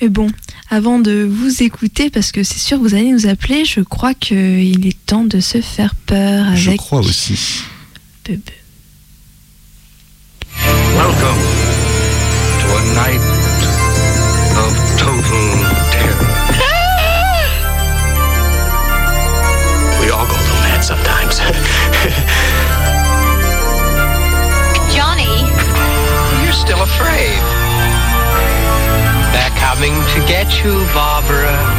Mais bon, avant de vous écouter, parce que c'est sûr vous allez nous appeler, je crois qu'il est temps de se faire peur avec... Je crois aussi. Bebe. Welcome to a night of total To Barbara.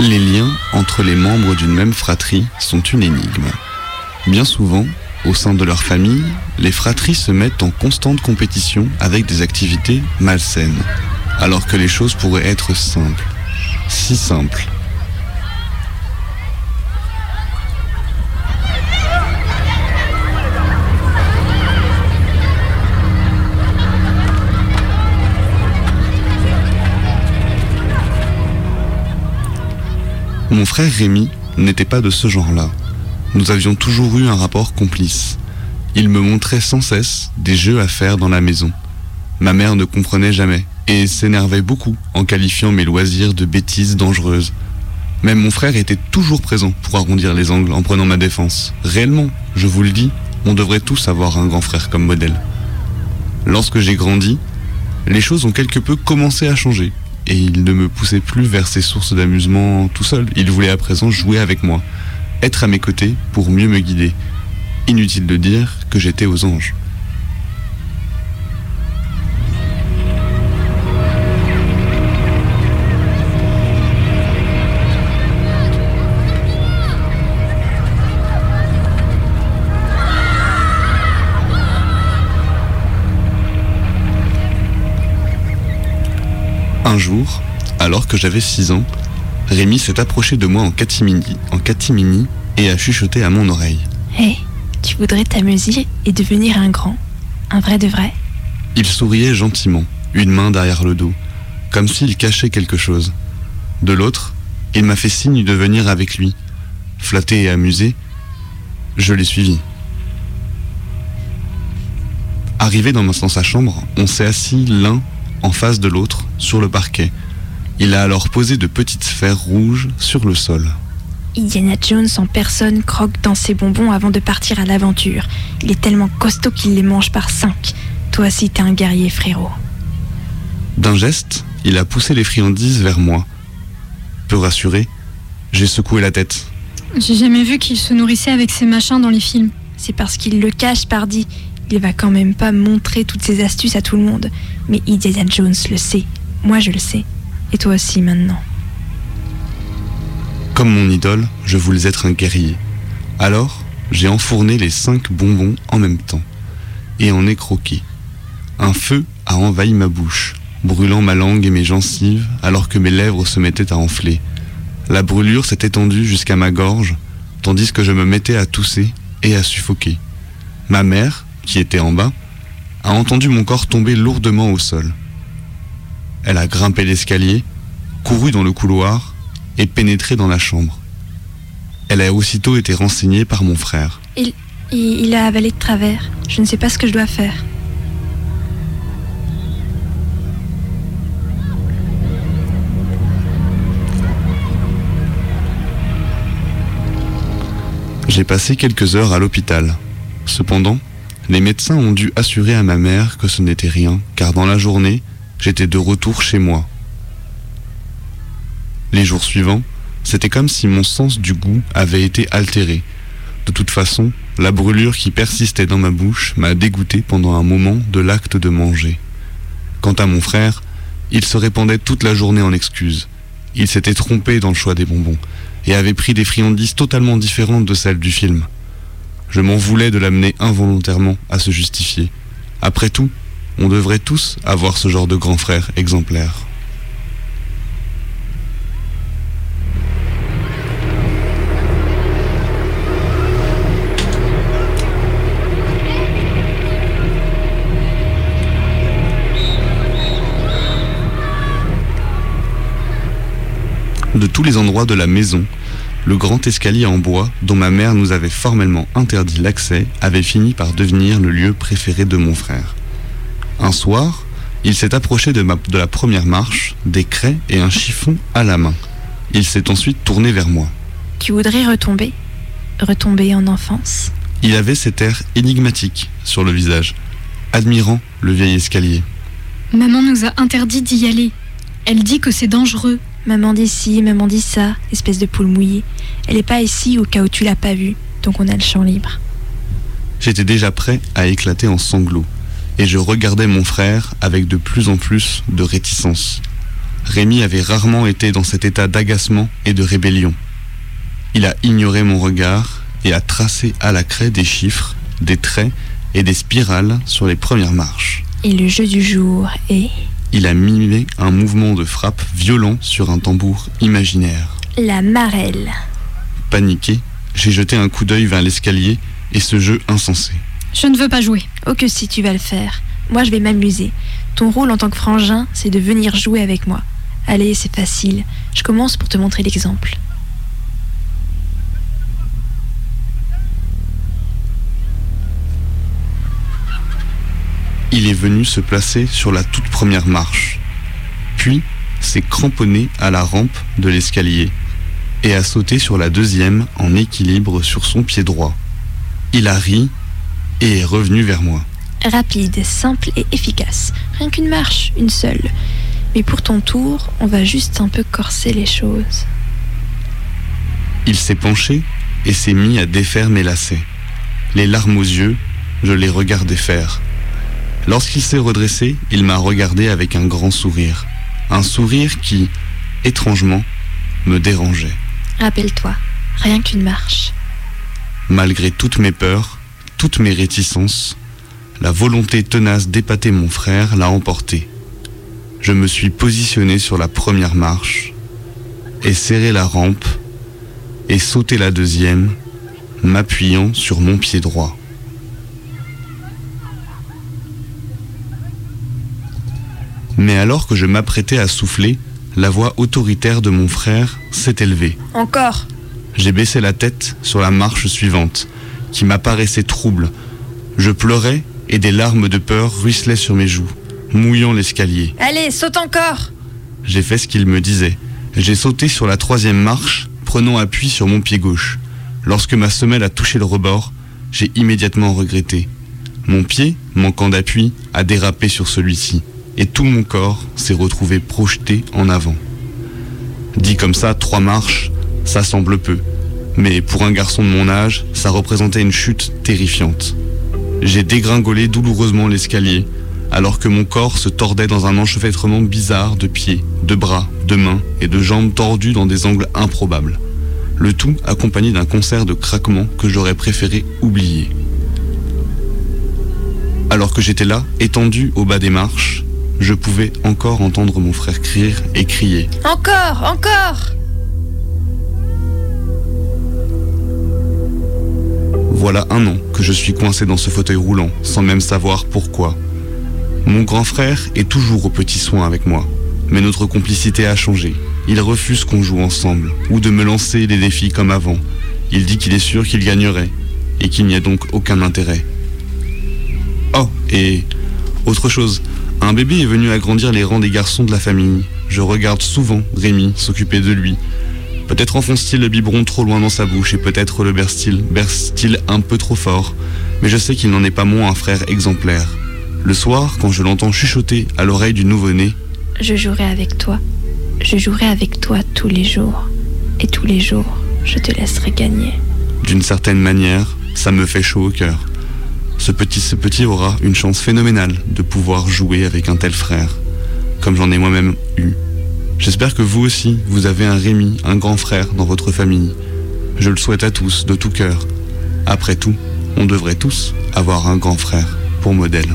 Les liens entre les membres d'une même fratrie sont une énigme. Bien souvent, au sein de leur famille, les fratries se mettent en constante compétition avec des activités malsaines, alors que les choses pourraient être simples. Si simples. Mon frère Rémi n'était pas de ce genre-là. Nous avions toujours eu un rapport complice. Il me montrait sans cesse des jeux à faire dans la maison. Ma mère ne comprenait jamais et s'énervait beaucoup en qualifiant mes loisirs de bêtises dangereuses. Même mon frère était toujours présent pour arrondir les angles en prenant ma défense. Réellement, je vous le dis, on devrait tous avoir un grand frère comme modèle. Lorsque j'ai grandi, les choses ont quelque peu commencé à changer et il ne me poussait plus vers ses sources d'amusement tout seul. Il voulait à présent jouer avec moi, être à mes côtés pour mieux me guider. Inutile de dire que j'étais aux anges. Un jour, alors que j'avais 6 ans, Rémi s'est approché de moi en catimini, en catimini et a chuchoté à mon oreille. Hé, tu voudrais t'amuser et devenir un grand Un vrai de vrai? Il souriait gentiment, une main derrière le dos, comme s'il cachait quelque chose. De l'autre, il m'a fait signe de venir avec lui. Flatté et amusé, je l'ai suivi. Arrivé dans, ma- dans sa chambre, on s'est assis l'un en face de l'autre sur le parquet. Il a alors posé de petites sphères rouges sur le sol. Indiana Jones en personne croque dans ses bonbons avant de partir à l'aventure. Il est tellement costaud qu'il les mange par cinq. Toi aussi t'es un guerrier frérot. D'un geste, il a poussé les friandises vers moi. Peu rassuré, j'ai secoué la tête. J'ai jamais vu qu'il se nourrissait avec ces machins dans les films. C'est parce qu'il le cache, pardi. Il va quand même pas montrer toutes ses astuces à tout le monde. Mais Indiana Jones le sait. Moi je le sais. Et toi aussi maintenant. Comme mon idole, je voulais être un guerrier. Alors, j'ai enfourné les cinq bonbons en même temps et en ai croqué. Un feu a envahi ma bouche, brûlant ma langue et mes gencives alors que mes lèvres se mettaient à enfler. La brûlure s'est étendue jusqu'à ma gorge, tandis que je me mettais à tousser et à suffoquer. Ma mère, qui était en bas, a entendu mon corps tomber lourdement au sol. Elle a grimpé l'escalier, couru dans le couloir et pénétré dans la chambre. Elle a aussitôt été renseignée par mon frère. Il, il, a avalé de travers. Je ne sais pas ce que je dois faire. J'ai passé quelques heures à l'hôpital. Cependant, les médecins ont dû assurer à ma mère que ce n'était rien, car dans la journée, j'étais de retour chez moi. Les jours suivants, c'était comme si mon sens du goût avait été altéré. De toute façon, la brûlure qui persistait dans ma bouche m'a dégoûté pendant un moment de l'acte de manger. Quant à mon frère, il se répandait toute la journée en excuses. Il s'était trompé dans le choix des bonbons et avait pris des friandises totalement différentes de celles du film. Je m'en voulais de l'amener involontairement à se justifier. Après tout, on devrait tous avoir ce genre de grand frère exemplaire. De tous les endroits de la maison, le grand escalier en bois, dont ma mère nous avait formellement interdit l'accès, avait fini par devenir le lieu préféré de mon frère. Un soir, il s'est approché de, ma- de la première marche, des craies et un chiffon à la main. Il s'est ensuite tourné vers moi. Tu voudrais retomber? Retomber en enfance? Il avait cet air énigmatique sur le visage, admirant le vieil escalier. Maman nous a interdit d'y aller. Elle dit que c'est dangereux. Maman dit ci, maman dit ça, espèce de poule mouillée. Elle est pas ici au cas où tu l'as pas vue, donc on a le champ libre. J'étais déjà prêt à éclater en sanglots, et je regardais mon frère avec de plus en plus de réticence. Rémi avait rarement été dans cet état d'agacement et de rébellion. Il a ignoré mon regard et a tracé à la craie des chiffres, des traits et des spirales sur les premières marches. Et le jeu du jour est Il a mimé un mouvement de frappe violent sur un tambour imaginaire. la marelle. Paniqué, j'ai jeté un coup d'œil vers l'escalier et ce jeu insensé. Je ne veux pas jouer. Oh que si tu vas le faire. Moi je vais m'amuser. Ton rôle en tant que frangin, c'est de venir jouer avec moi. Allez, c'est facile. Je commence pour te montrer l'exemple. Il est venu se placer sur la toute première marche, puis s'est cramponné à la rampe de l'escalier et a sauté sur la deuxième en équilibre sur son pied droit. Il a ri et est revenu vers moi. Rapide, simple et efficace. Rien qu'une marche, une seule. Mais pour ton tour, on va juste un peu corser les choses. Il s'est penché et s'est mis à défaire mes lacets. Les larmes aux yeux, je les regardais faire. Lorsqu'il s'est redressé, il m'a regardé avec un grand sourire. Un sourire qui, étrangement, me dérangeait. Rappelle-toi, rien qu'une marche. Malgré toutes mes peurs, toutes mes réticences, la volonté tenace d'épater mon frère l'a emporté. Je me suis positionné sur la première marche et serré la rampe et sauté la deuxième, m'appuyant sur mon pied droit. Mais alors que je m'apprêtais à souffler, la voix autoritaire de mon frère s'est élevée. Encore J'ai baissé la tête sur la marche suivante, qui m'apparaissait trouble. Je pleurais et des larmes de peur ruisselaient sur mes joues, mouillant l'escalier. Allez, saute encore J'ai fait ce qu'il me disait. J'ai sauté sur la troisième marche, prenant appui sur mon pied gauche. Lorsque ma semelle a touché le rebord, j'ai immédiatement regretté. Mon pied, manquant d'appui, a dérapé sur celui-ci, et tout mon corps s'est retrouvé projeté en avant. Dit comme ça, trois marches, ça semble peu. Mais pour un garçon de mon âge, ça représentait une chute terrifiante. J'ai dégringolé douloureusement l'escalier, alors que mon corps se tordait dans un enchevêtrement bizarre de pieds, de bras, de mains et de jambes tordus dans des angles improbables. Le tout accompagné d'un concert de craquements que j'aurais préféré oublier. Alors que j'étais là, étendu au bas des marches, je pouvais encore entendre mon frère crier et crier. Encore Encore Voilà un an que je suis coincé dans ce fauteuil roulant, sans même savoir pourquoi. Mon grand frère est toujours au petit soin avec moi, mais notre complicité a changé. Il refuse qu'on joue ensemble, ou de me lancer des défis comme avant. Il dit qu'il est sûr qu'il gagnerait, et qu'il n'y a donc aucun intérêt. Oh, et autre chose, un bébé est venu agrandir les rangs des garçons de la famille. Je regarde souvent Rémi s'occuper de lui, Peut-être enfonce-t-il le biberon trop loin dans sa bouche et peut-être le berce-t-il berce-t-il un peu trop fort, mais je sais qu'il n'en est pas moins un frère exemplaire. Le soir, quand je l'entends chuchoter à l'oreille du nouveau-né, Je jouerai avec toi. Je jouerai avec toi tous les jours. Et tous les jours, je te laisserai gagner. d'une certaine manière, ça me fait chaud au cœur. Ce petit, ce petit aura une chance phénoménale de pouvoir jouer avec un tel frère, comme j'en ai moi-même eu. J'espère que vous aussi, vous avez un Rémi, un grand frère dans votre famille. Je le souhaite à tous, de tout cœur. Après tout, on devrait tous avoir un grand frère pour modèle.